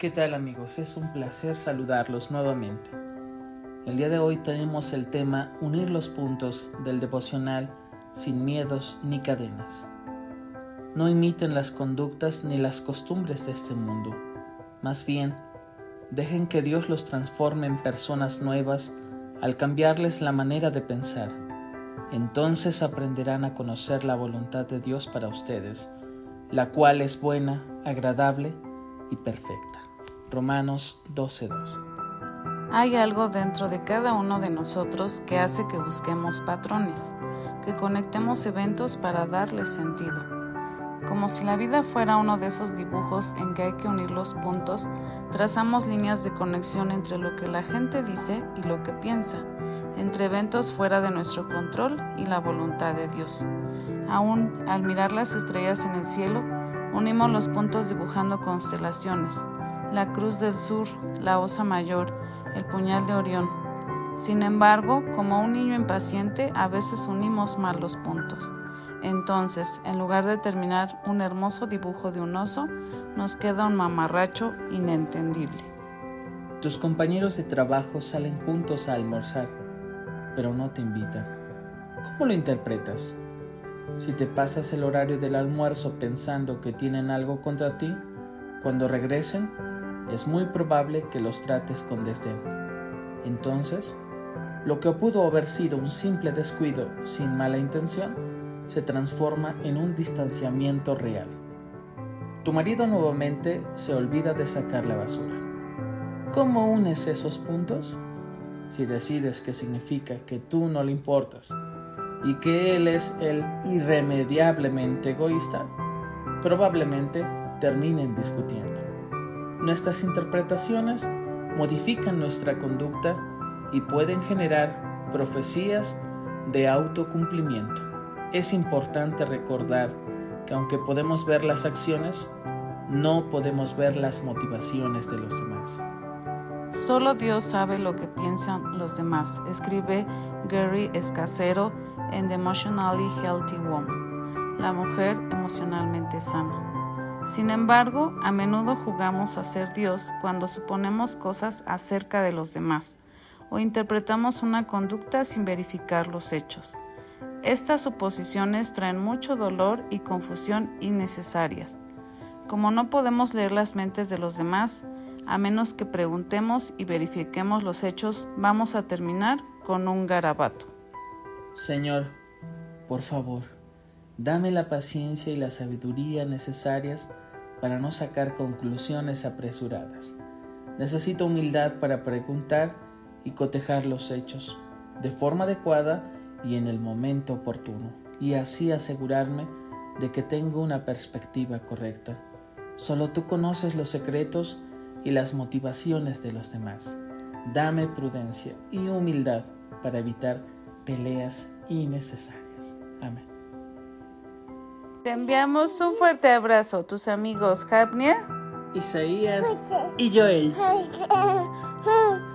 ¿Qué tal amigos? Es un placer saludarlos nuevamente. El día de hoy tenemos el tema Unir los puntos del devocional sin miedos ni cadenas. No imiten las conductas ni las costumbres de este mundo. Más bien, dejen que Dios los transforme en personas nuevas al cambiarles la manera de pensar. Entonces aprenderán a conocer la voluntad de Dios para ustedes, la cual es buena, agradable y perfecta. Romanos 12:2. Hay algo dentro de cada uno de nosotros que hace que busquemos patrones, que conectemos eventos para darles sentido. Como si la vida fuera uno de esos dibujos en que hay que unir los puntos, trazamos líneas de conexión entre lo que la gente dice y lo que piensa, entre eventos fuera de nuestro control y la voluntad de Dios. Aún al mirar las estrellas en el cielo, unimos los puntos dibujando constelaciones, la cruz del sur, la osa mayor, el puñal de Orión. Sin embargo, como un niño impaciente, a veces unimos mal los puntos. Entonces, en lugar de terminar un hermoso dibujo de un oso, nos queda un mamarracho inentendible. Tus compañeros de trabajo salen juntos a almorzar, pero no te invitan. ¿Cómo lo interpretas? Si te pasas el horario del almuerzo pensando que tienen algo contra ti, cuando regresen, es muy probable que los trates con desdén. Entonces, lo que pudo haber sido un simple descuido sin mala intención, se transforma en un distanciamiento real. Tu marido nuevamente se olvida de sacar la basura. ¿Cómo unes esos puntos? Si decides que significa que tú no le importas y que él es el irremediablemente egoísta, probablemente terminen discutiendo. Nuestras interpretaciones modifican nuestra conducta y pueden generar profecías de autocumplimiento. Es importante recordar que aunque podemos ver las acciones, no podemos ver las motivaciones de los demás. Solo Dios sabe lo que piensan los demás, escribe Gary Escasero en The Emotionally Healthy Woman, la mujer emocionalmente sana. Sin embargo, a menudo jugamos a ser Dios cuando suponemos cosas acerca de los demás o interpretamos una conducta sin verificar los hechos. Estas suposiciones traen mucho dolor y confusión innecesarias. Como no podemos leer las mentes de los demás, a menos que preguntemos y verifiquemos los hechos, vamos a terminar con un garabato. Señor, por favor, Dame la paciencia y la sabiduría necesarias para no sacar conclusiones apresuradas. Necesito humildad para preguntar y cotejar los hechos de forma adecuada y en el momento oportuno, y así asegurarme de que tengo una perspectiva correcta. Solo tú conoces los secretos y las motivaciones de los demás. Dame prudencia y humildad para evitar peleas innecesarias. Amén. Te enviamos un fuerte abrazo, tus amigos Japnia, Isaías y Joel.